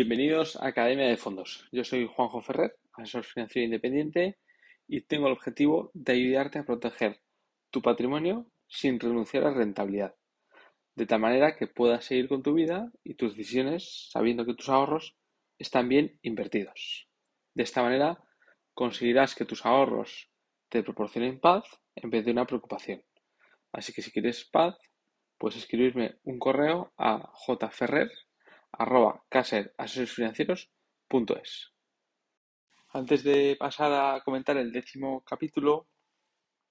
Bienvenidos a Academia de Fondos. Yo soy Juanjo Ferrer, asesor financiero independiente y tengo el objetivo de ayudarte a proteger tu patrimonio sin renunciar a rentabilidad, de tal manera que puedas seguir con tu vida y tus decisiones sabiendo que tus ahorros están bien invertidos. De esta manera conseguirás que tus ahorros te proporcionen paz en vez de una preocupación. Así que si quieres paz, puedes escribirme un correo a jferrer arroba es. Antes de pasar a comentar el décimo capítulo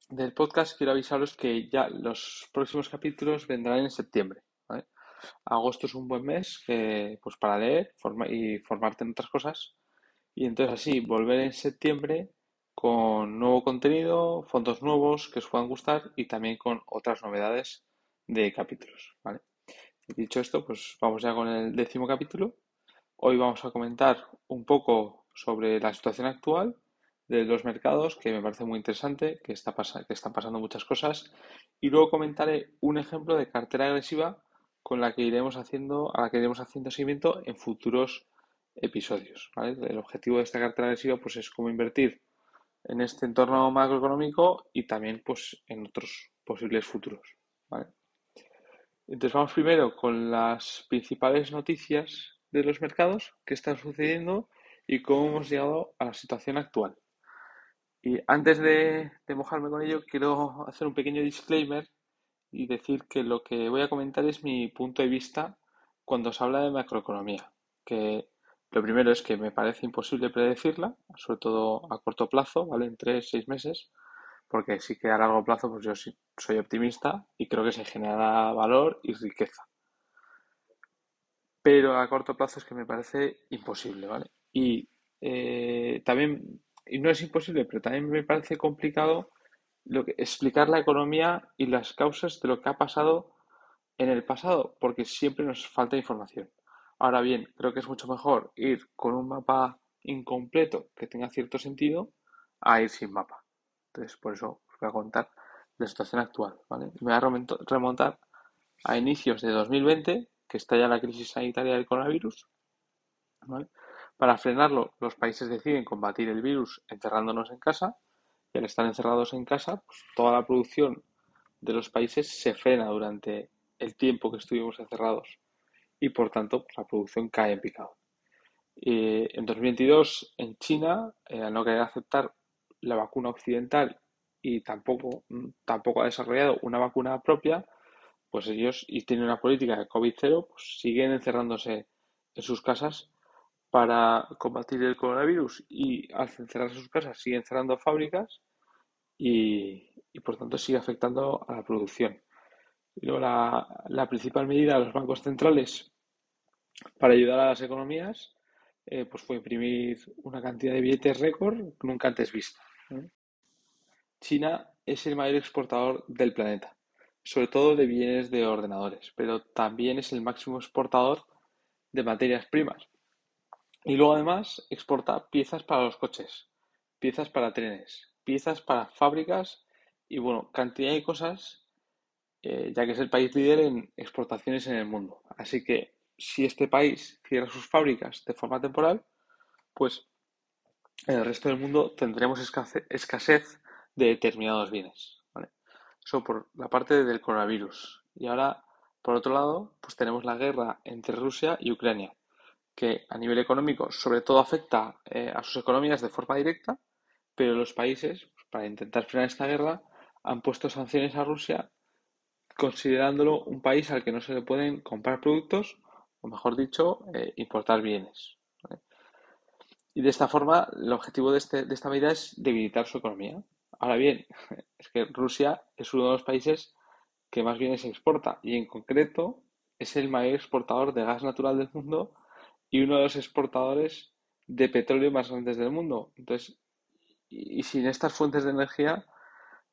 del podcast, quiero avisaros que ya los próximos capítulos vendrán en septiembre. Agosto es un buen mes pues para leer y formarte en otras cosas. Y entonces así, volver en septiembre con nuevo contenido, fondos nuevos que os puedan gustar y también con otras novedades de capítulos. ¿vale? Dicho esto, pues vamos ya con el décimo capítulo. Hoy vamos a comentar un poco sobre la situación actual de los mercados, que me parece muy interesante, que, está están pasando muchas cosas, y luego comentaré un ejemplo de cartera agresiva con la que iremos haciendo, a la que iremos haciendo seguimiento en futuros episodios. El objetivo de esta cartera agresiva pues, es cómo invertir en este entorno macroeconómico y también pues, en otros posibles futuros. ¿vale? Entonces vamos primero con las principales noticias de los mercados, qué están sucediendo y cómo hemos llegado a la situación actual. Y antes de, mojarme con ello, quiero hacer un pequeño disclaimer y decir que lo que voy a comentar es mi punto de vista cuando se habla de macroeconomía. Que lo primero es que me parece imposible predecirla, sobre todo a corto plazo, ¿vale? En tres, seis meses porque sí que a largo plazo pues yo soy optimista y creo que se generará valor y riqueza. Pero a corto plazo es que me parece imposible, ¿vale? Y eh, también, y no es imposible, pero también me parece complicado lo que, explicar la economía y las causas de lo que ha pasado en el pasado, porque siempre nos falta información. Ahora bien, creo que es mucho mejor ir con un mapa incompleto que tenga cierto sentido a ir sin mapa. Entonces, por eso os voy a contar la situación actual. ¿vale? Me voy a remontar a inicios de 2020, que está ya la crisis sanitaria del coronavirus. Para frenarlo, los países deciden combatir el virus encerrándonos en casa. Y al estar encerrados en casa, pues, toda la producción de los países se frena durante el tiempo que estuvimos encerrados y por tanto pues, la producción cae en picado. en 2022 en China, eh, al no querer aceptar la vacuna occidental y tampoco, tampoco ha desarrollado una vacuna propia, pues ellos, y tienen una política de COVID-0, pues siguen encerrándose en sus casas para combatir el coronavirus y al encerrarse sus casas siguen cerrando fábricas y, por tanto sigue afectando a la producción. luego la, la, principal medida de los bancos centrales para ayudar a las economías eh, pues fue imprimir una cantidad de billetes récord nunca antes vista. China es el mayor exportador del planeta, sobre todo de bienes de ordenadores, pero también es el máximo exportador de materias primas. Y luego además exporta piezas para los coches, piezas para trenes, piezas para fábricas y bueno, cantidad de cosas, eh, ya que es el país líder en exportaciones en el mundo. Así que si este país cierra sus fábricas de forma temporal, pues en el resto del mundo tendremos escasez de determinados bienes. Eso por la parte del coronavirus. Y ahora, por otro lado, pues tenemos la guerra entre Rusia y Ucrania, que a nivel económico sobre todo afecta eh, a sus economías de forma directa, pero los países, pues, para intentar frenar esta guerra, han puesto sanciones a Rusia considerándolo un país al que no se le pueden comprar productos, o mejor dicho, eh, importar bienes. Y de esta forma, el objetivo de, este, de esta medida es debilitar su economía. Ahora bien, es que Rusia es uno de los países que más bienes exporta y en concreto es el mayor exportador de gas natural del mundo y uno de los exportadores de petróleo más grandes del mundo. Entonces, y, sin estas fuentes de energía,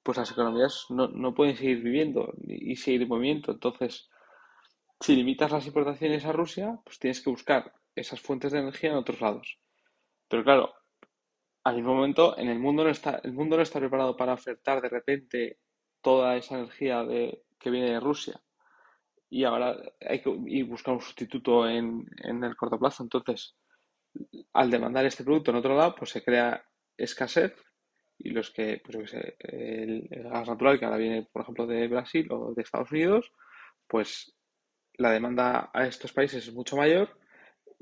pues las economías no, pueden seguir viviendo y, seguir en movimiento. Entonces, si limitas las importaciones a Rusia, pues tienes que buscar esas fuentes de energía en otros lados. Pero claro, al mismo momento, en el mundo no está, el mundo no está preparado para ofertar de repente toda esa energía de, que viene de Rusia. y ahora hay que y buscar un sustituto en, en el corto plazo. Entonces, al demandar este producto en otro lado, pues se crea escasez y los que, pues que sé, el, gas natural que ahora viene, por ejemplo, de Brasil o de Estados Unidos, pues la demanda a estos países es mucho mayor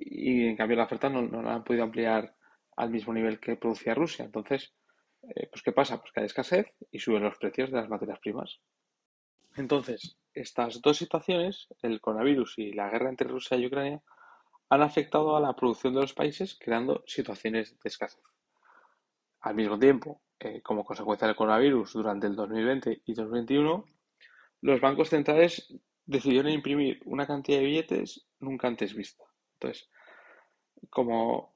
y en cambio la oferta no, la han podido ampliar al mismo nivel que producía Rusia. Entonces, eh, pues ¿qué pasa? Pues que hay escasez y suben los precios de las materias primas. Entonces, estas dos situaciones, el coronavirus y la guerra entre Rusia y Ucrania, han afectado a la producción de los países creando situaciones de escasez. Al mismo tiempo, eh, como consecuencia del coronavirus durante el 2020 y 2021, los bancos centrales decidieron imprimir una cantidad de billetes nunca antes vista. Entonces, como,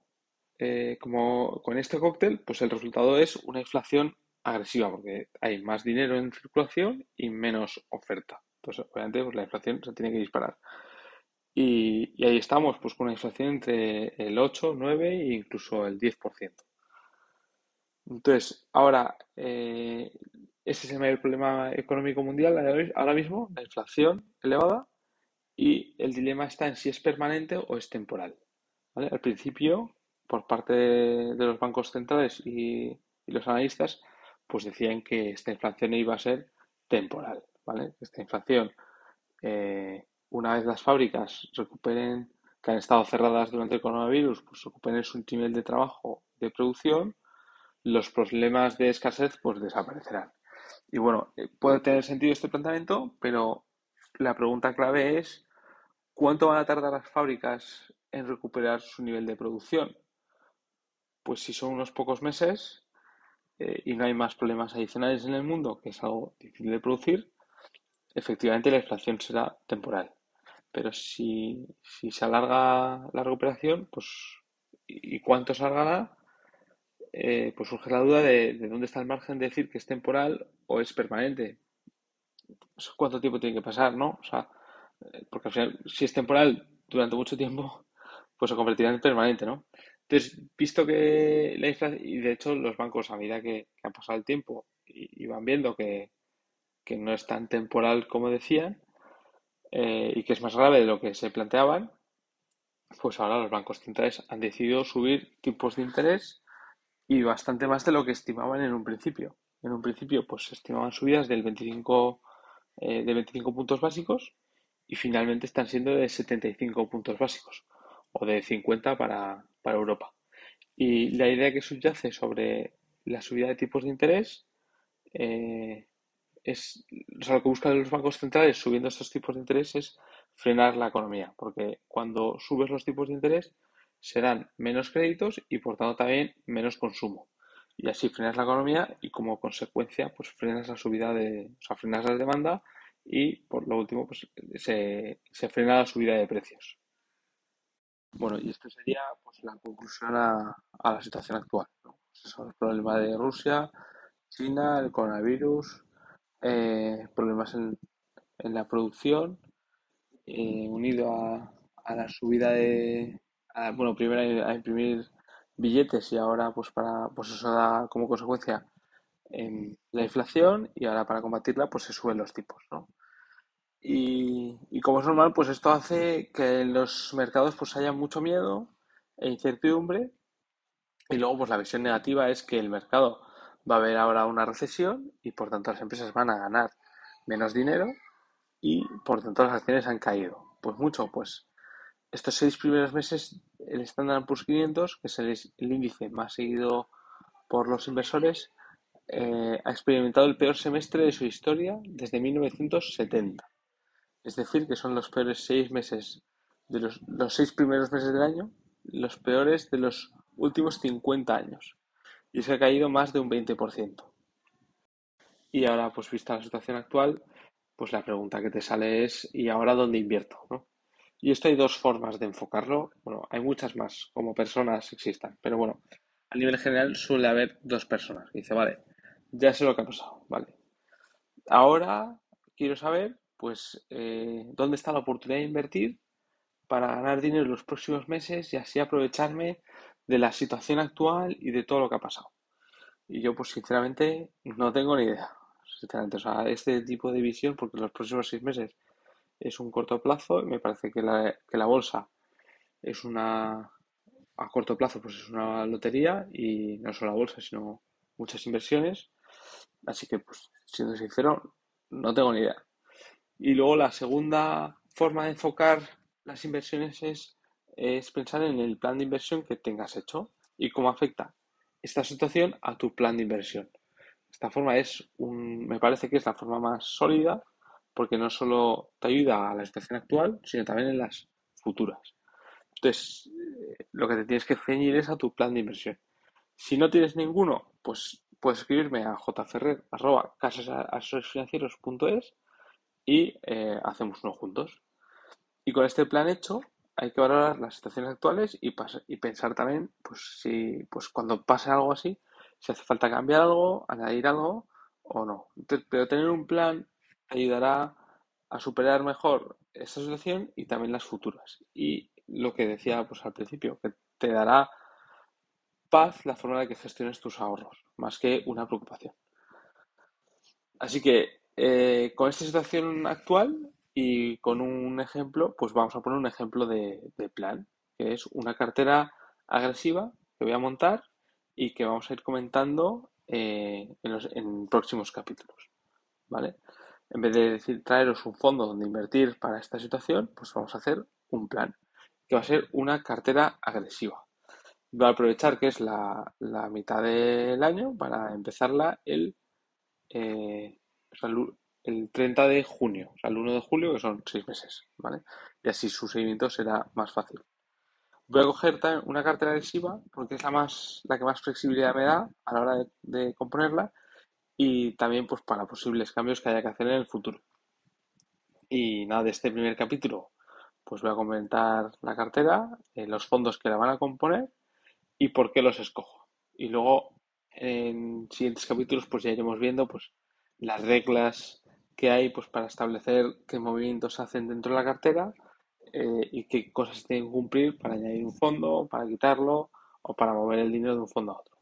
eh, como con este cóctel, pues el resultado es una inflación agresiva, porque hay más dinero en circulación y menos oferta. Entonces, obviamente, pues la inflación se tiene que disparar. Y, ahí estamos, pues con una inflación entre el 8, 9 e incluso el 10%. Entonces, ahora, eh, ese es el mayor problema económico mundial ahora mismo, la inflación elevada, y el dilema está en si es permanente o es temporal. Al principio, por parte de, los bancos centrales y, los analistas, pues decían que esta inflación iba a ser temporal, ¿vale? Esta inflación, eh, una vez las fábricas recuperen, que han estado cerradas durante el coronavirus, pues recuperen su nivel de trabajo, de producción, los problemas de escasez pues desaparecerán. Y bueno, eh, puede tener sentido este planteamiento, pero la pregunta clave es ¿cuánto van a tardar las fábricas en recuperar su nivel de producción? Pues si son unos pocos meses eh, y no hay más problemas adicionales en el mundo, que es algo difícil de producir, efectivamente la inflación será temporal. Pero si, se alarga la recuperación, pues ¿y cuánto se alargará? Eh, pues surge la duda de, dónde está el margen de decir que es temporal o es permanente. ¿Cuánto tiempo tiene que pasar, no? O sea, porque al final, si es temporal durante mucho tiempo, pues se convertirá en permanente, ¿no? Entonces, visto que la inflación, y de hecho los bancos a medida que, ha pasado el tiempo y, van viendo que, no es tan temporal como decían eh, y que es más grave de lo que se planteaban, pues ahora los bancos centrales han decidido subir tipos de interés y bastante más de lo que estimaban en un principio. En un principio, pues estimaban subidas del 25, eh, de 25 puntos básicos y finalmente están siendo de 75 puntos básicos o de 50 para, para Europa. Y la idea que subyace sobre la subida de tipos de interés eh, es, o sea, lo que buscan los bancos centrales subiendo estos tipos de interés es frenar la economía, porque cuando subes los tipos de interés serán menos créditos y por tanto también menos consumo. Y así frenas la economía y como consecuencia pues frenas la subida de, o sea, frenas la demanda y por lo último pues se, se frena la subida de precios. Bueno, y esto sería pues, la conclusión a, la situación actual. ¿no? Pues el problema de Rusia, China, el coronavirus, eh, problemas en, la producción, eh, unido a, la subida de, bueno, primero a, imprimir billetes y ahora pues para pues eso da como consecuencia en la inflación y ahora para combatirla pues se suben los tipos, ¿no? Y, como es normal, pues esto hace que en los mercados pues haya mucho miedo e incertidumbre. Y luego pues la visión negativa es que el mercado va a haber ahora una recesión y por tanto las empresas van a ganar menos dinero y por tanto las acciones han caído. Pues mucho, pues estos seis primeros meses el Standard Poor's 500, que es el, índice más seguido por los inversores, eh, ha experimentado el peor semestre de su historia desde 1970. Es decir, que son los peores seis meses de los, seis primeros meses del año, los peores de los últimos 50 años. Y se ha caído más de un 20%. Y ahora, pues vista la situación actual, pues la pregunta que te sale es, ¿y ahora dónde invierto? Y esto hay dos formas de enfocarlo. Bueno, hay muchas más, como personas existan. Pero bueno, a nivel general suele haber dos personas. dice, vale, ya sé lo que ha pasado, vale. Ahora quiero saber pues eh, dónde está la oportunidad de invertir para ganar dinero en los próximos meses y así aprovecharme de la situación actual y de todo lo que ha pasado. Y yo, pues sinceramente, no tengo ni idea. Sinceramente, o sea, este tipo de visión, porque los próximos seis meses es un corto plazo. Me parece que la, que la bolsa es una, a corto plazo, pues es una lotería y no solo la bolsa, sino muchas inversiones. Así que, pues, siendo sincero, no tengo ni idea. Y luego la segunda forma de enfocar las inversiones es, es pensar en el plan de inversión que tengas hecho y cómo afecta esta situación a tu plan de inversión. Esta forma es un, me parece que es la forma más sólida porque no solo te ayuda a la situación actual, sino también en las futuras. Entonces, lo que te tienes que ceñir es a tu plan de inversión. Si no tienes ninguno, pues puedes escribirme a jferrer.casasasesoriosfinancieros.es y eh, hacemos uno juntos. Y con este plan hecho, hay que valorar las situaciones actuales y, y pensar también, pues si pues cuando pase algo así, si hace falta cambiar algo, añadir algo o no. pero tener un plan ayudará a superar mejor esta situación y también las futuras. Y lo que decía pues al principio, que te dará paz la forma de que gestiones tus ahorros, más que una preocupación. Así que eh, con esta situación actual y con un ejemplo, pues vamos a poner un ejemplo de, plan, que es una cartera agresiva que voy a montar y que vamos a ir comentando eh, en, los, próximos capítulos. ¿Vale? En vez de decir traeros un fondo donde invertir para esta situación, pues vamos a hacer un plan, que va a ser una cartera agresiva. Voy a aprovechar que es la, mitad del año para empezarla el, eh, el 30 de junio, o sea, el 1 de julio, que son seis meses, ¿vale? Y así su seguimiento será más fácil. Voy a coger una cartera agresiva porque es la, más, la que más flexibilidad me da a la hora de, componerla y también pues para posibles cambios que haya que hacer en el futuro. Y nada, de este primer capítulo pues voy a comentar la cartera, eh, los fondos que la van a componer y por qué los escojo. Y luego en siguientes capítulos pues ya iremos viendo pues las reglas que hay pues para establecer qué movimientos se hacen dentro de la cartera eh, y qué cosas se tienen que cumplir para añadir un fondo, para quitarlo o para mover el dinero de un fondo a otro.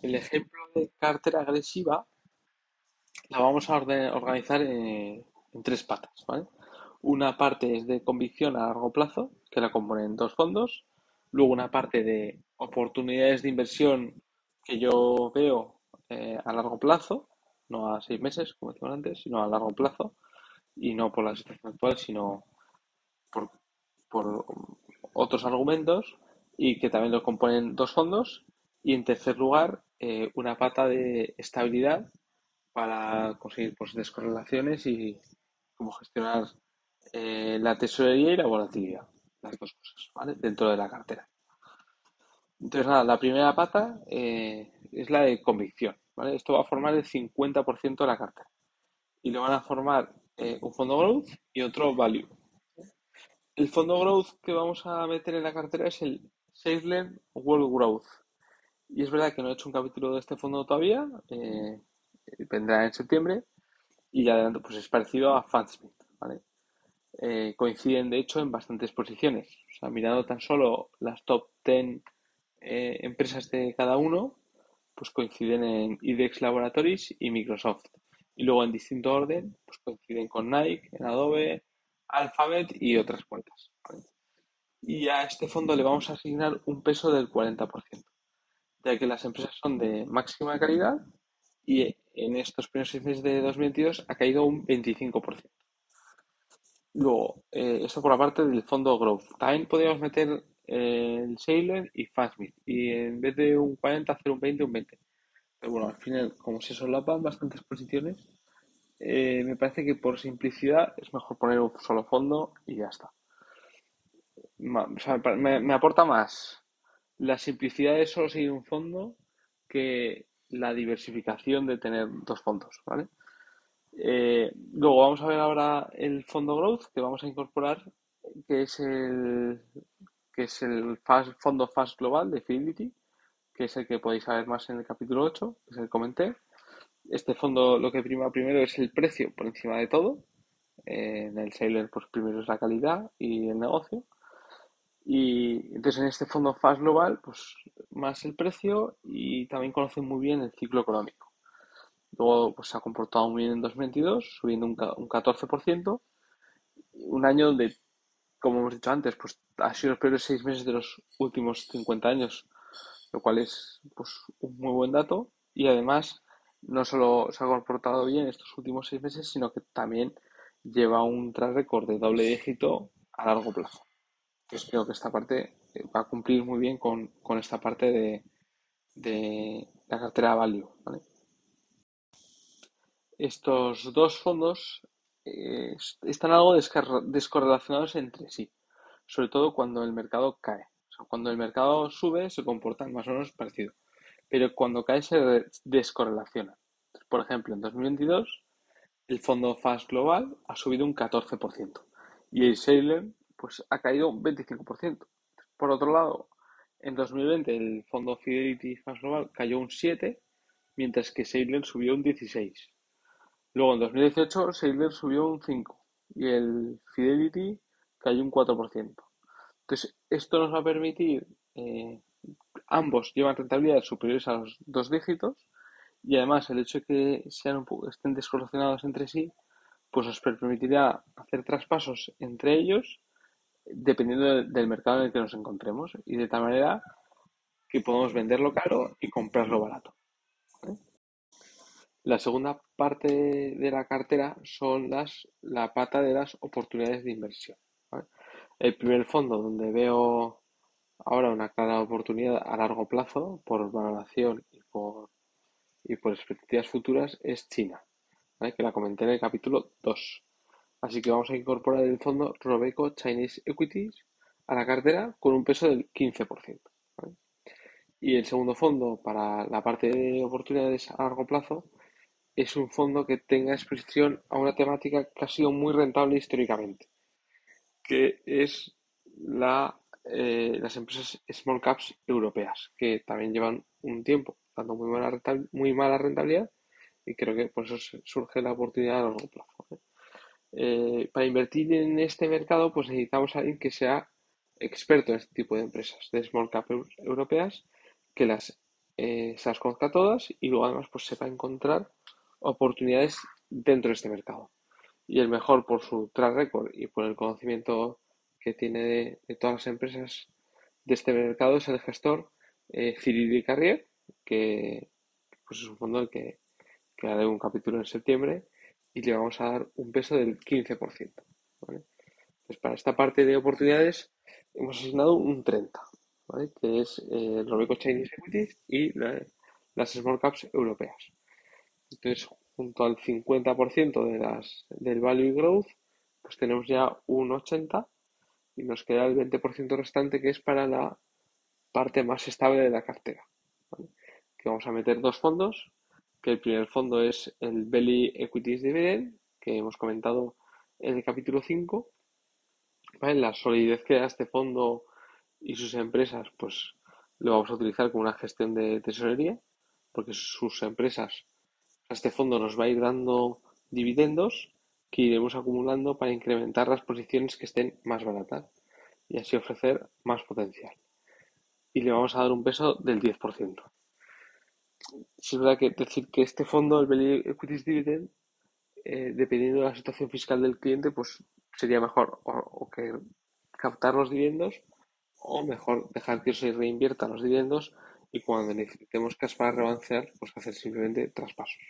El ejemplo de cartera agresiva la vamos a organizar en, tres patas. Una parte es de convicción a largo plazo, que la componen dos fondos. Luego una parte de oportunidades de inversión que yo veo eh, a largo plazo, no a seis meses, como decíamos antes, sino a largo plazo, y no por la situación actual, sino por, otros argumentos, y que también lo componen dos fondos. Y en tercer lugar, eh, una pata de estabilidad para conseguir pues, descorrelaciones y cómo gestionar eh, la tesorería y la volatilidad, las dos cosas, ¿vale? Dentro de la cartera. Entonces, nada, la primera pata eh, es la de convicción, ¿vale? Esto va a formar el 50% de la cartera. Y lo van a formar eh, un fondo growth y otro value. El fondo growth que vamos a meter en la cartera es el Safeland World Growth. Y es verdad que no he hecho un capítulo de este fondo todavía, vendrá en septiembre, y ya adelanto, pues es parecido a Fansmith, ¿vale? Eh, coinciden de hecho en bastantes posiciones. O sea, mirando tan solo las top 10 eh, empresas de cada uno, pues coinciden en IDEX Laboratories y Microsoft. Y luego en distinto orden, pues coinciden con Nike, en Adobe, Alphabet y otras cuentas. Y a este fondo le vamos a asignar un peso del 40%, ya que las empresas son de máxima calidad y en estos primeros seis meses de 2022 ha caído un 25%. Luego, eh, esto por la parte del fondo Growth. También podríamos meter el Sailor y Fastmid. Y en vez de un 40, hacer un 20, un 20. Pero bueno, al final, como se solapan bastantes posiciones, eh, me parece que por simplicidad es mejor poner un solo fondo y ya está. me, aporta más la simplicidad de solo seguir un fondo que la diversificación de tener dos fondos, ¿vale? Eh, luego vamos a ver ahora el fondo growth que vamos a incorporar, que es el que es el fondo Fast Global de Fidelity, que es el que podéis saber más en el capítulo 8, que es el que comenté. Este fondo lo que prima primero es el precio por encima de todo. Eh, en el Sailor, pues primero es la calidad y el negocio. Y entonces en este fondo Fast Global, pues más el precio y también conocen muy bien el ciclo económico. Luego pues, se ha comportado muy bien en 2022, subiendo un, un 14%. Un año donde, como hemos dicho antes, pues ha sido los peores seis meses de los últimos 50 años, lo cual es pues, un muy buen dato. Y además, no solo se ha comportado bien estos últimos seis meses, sino que también lleva un track record de doble dígito a largo plazo. Entonces creo que esta parte eh, va a cumplir muy bien con, esta parte de, de la cartera value. Estos dos fondos están algo descorrelacionados entre sí, sobre todo cuando el mercado cae. cuando el mercado sube se comportan más o menos parecido, pero cuando cae se descorrelaciona. Por ejemplo, en 2022 el fondo Fast Global ha subido un 14% y el Salem pues, ha caído un 25%. Por otro lado, en 2020 el fondo Fidelity Fast Global cayó un 7%, mientras que Salem subió un 16%. Luego en 2018 Sailor subió un 5% y el Fidelity cayó un 4%. Entonces, esto nos va a permitir, eh, ambos llevan rentabilidades superiores a los dos dígitos y además el hecho de que sean un poco, estén descorrelacionados entre sí, pues nos permitirá hacer traspasos entre ellos dependiendo del mercado en el que nos encontremos y de tal manera que podemos venderlo caro y comprarlo barato. La segunda parte de la cartera son las, la pata de las oportunidades de inversión. El primer fondo donde veo ahora una clara oportunidad a largo plazo por valoración y por, y por expectativas futuras es China, que la comenté en el capítulo 2. Así que vamos a incorporar el fondo Robeco Chinese Equities a la cartera con un peso del 15%. Y el segundo fondo para la parte de oportunidades a largo plazo es un fondo que tenga exposición a una temática que ha sido muy rentable históricamente, que es la, eh, las empresas small caps europeas, que también llevan un tiempo dando muy mala, muy mala rentabilidad y creo que por eso surge la oportunidad a largo plazo. ¿eh? Eh, para invertir en este mercado, pues necesitamos alguien que sea experto en este tipo de empresas de small cap europeas, que las se las conozca todas y luego además pues sepa encontrar oportunidades dentro de este mercado. Y el mejor por su track record y por el conocimiento que tiene de, todas las empresas de este mercado es el gestor eh, Cyril Carrier, que pues es un fondo del que, que haré un capítulo en septiembre y le vamos a dar un peso del 15%. ¿vale? Pues para esta parte de oportunidades hemos asignado un 30%, que es eh, el Robeco Chinese Equities y las Small Caps europeas. Entonces, junto al 50% de las, del value growth, pues tenemos ya un 80% y nos queda el 20% restante que es para la parte más estable de la cartera. Que vamos a meter dos fondos, que el primer fondo es el Belly Equities Dividend, que hemos comentado en el capítulo 5. La solidez que da este fondo y sus empresas, pues lo vamos a utilizar como una gestión de tesorería, porque sus empresas este fondo nos va a ir dando dividendos que iremos acumulando para incrementar las posiciones que estén más baratas y así ofrecer más potencial. Y le vamos a dar un peso del 10%. Si es verdad que decir que este fondo, el Belly Equities Dividend, eh, dependiendo de la situación fiscal del cliente, pues sería mejor o, que captar los dividendos o mejor dejar que se reinviertan los dividendos y cuando necesitemos cash para rebalancear, pues hacer simplemente traspasos.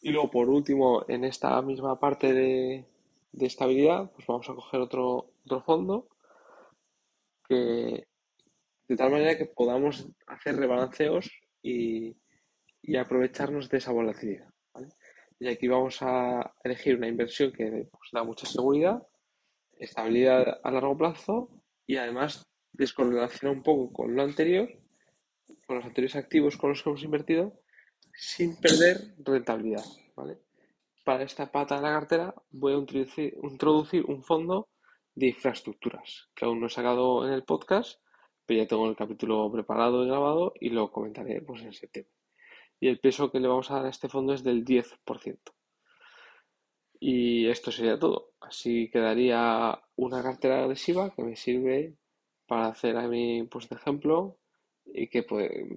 Y luego, por último, en esta misma parte de, estabilidad, pues vamos a coger otro, otro fondo que de tal manera que podamos hacer rebalanceos y, aprovecharnos de esa volatilidad. Y aquí vamos a elegir una inversión que pues, da mucha seguridad, estabilidad a largo plazo y además descorrelaciona un poco con lo anterior, con los anteriores activos con los que hemos invertido sin perder rentabilidad. Para esta pata de la cartera voy a introducir, un fondo de infraestructuras que aún no he sacado en el podcast, pero ya tengo el capítulo preparado y grabado y lo comentaré pues, en septiembre. Y el peso que le vamos a dar a este fondo es del 10%. Y esto sería todo. Así quedaría una cartera agresiva que me sirve para hacer a mí, pues de ejemplo, y que,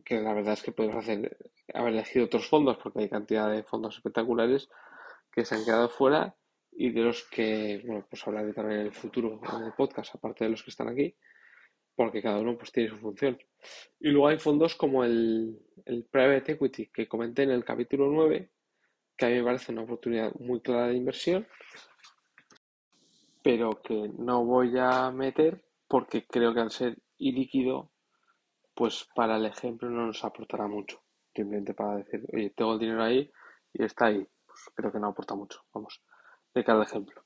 que la verdad es que podemos hacer, haber elegido otros fondos porque hay cantidad de fondos espectaculares que se han quedado fuera y de los que, bueno, pues hablaré también en el futuro en el podcast, aparte de los que están aquí, porque cada uno pues tiene su función. Y luego hay fondos como el, el Private Equity que comenté en el capítulo 9, que a mí me parece una oportunidad muy clara de inversión, pero que no voy a meter porque creo que al ser ilíquido, pues para el ejemplo no nos aportará mucho. Simplemente para decir, oye, tengo el dinero ahí y está ahí. Pues creo que no aporta mucho. Vamos de cada ejemplo.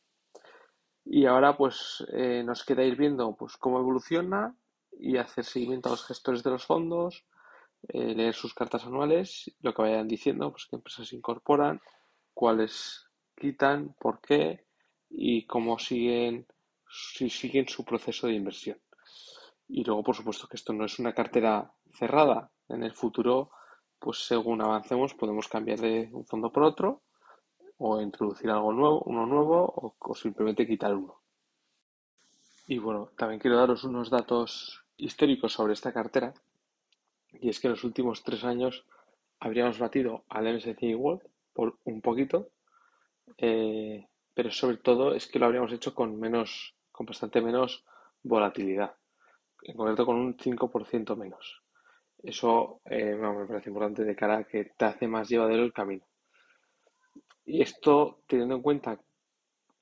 Y ahora pues eh, nos queda ir viendo pues cómo evoluciona y hacer seguimiento a los gestores de los fondos, eh, leer sus cartas anuales, lo que vayan diciendo, pues qué empresas incorporan, cuáles quitan, por qué y cómo siguen, si siguen su proceso de inversión. Y luego, por supuesto, que esto no es una cartera cerrada. En el futuro, pues según avancemos, podemos cambiar de un fondo por otro o introducir algo nuevo, uno nuevo o, simplemente quitar uno. Y bueno, también quiero daros unos datos históricos sobre esta cartera y es que en los últimos tres años habríamos batido al MSCI World por un poquito, eh, pero sobre todo es que lo habríamos hecho con menos, con bastante menos volatilidad, en concreto con un 5% menos. Eso eh, me parece importante de cara a que te hace más llevadero el camino. Y esto teniendo en cuenta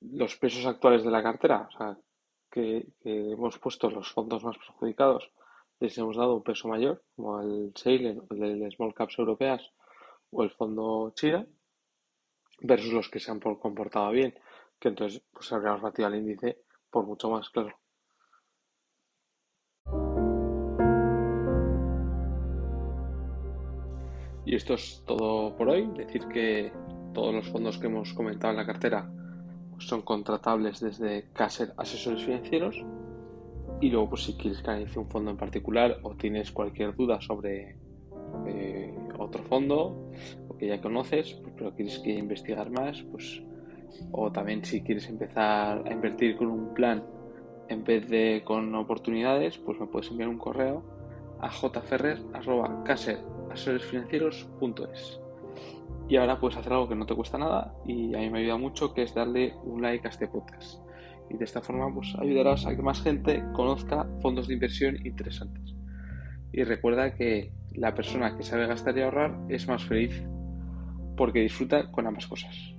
los pesos actuales de la cartera, o sea, que, hemos puesto los fondos más perjudicados, les hemos dado un peso mayor, como el Sailen, el de Small Caps Europeas o el fondo China, versus los que se han comportado bien, que entonces pues habríamos batido al índice por mucho más, claro. Y esto es todo por hoy. Decir que todos los fondos que hemos comentado en la cartera pues, son contratables desde Caser Asesores Financieros. Y luego, pues si quieres que analice un fondo en particular o tienes cualquier duda sobre eh, otro fondo o que ya conoces, pues, pero quieres que investigar más, pues o también si quieres empezar a invertir con un plan en vez de con oportunidades, pues me puedes enviar un correo a jferrer.caser.asesoresfinancieros.es. Y ahora puedes hacer algo que no te cuesta nada y a mí me ayuda mucho, que es darle un like a este podcast. Y de esta forma pues ayudarás a que más gente conozca fondos de inversión interesantes. Y recuerda que la persona que sabe gastar y ahorrar es más feliz porque disfruta con ambas cosas.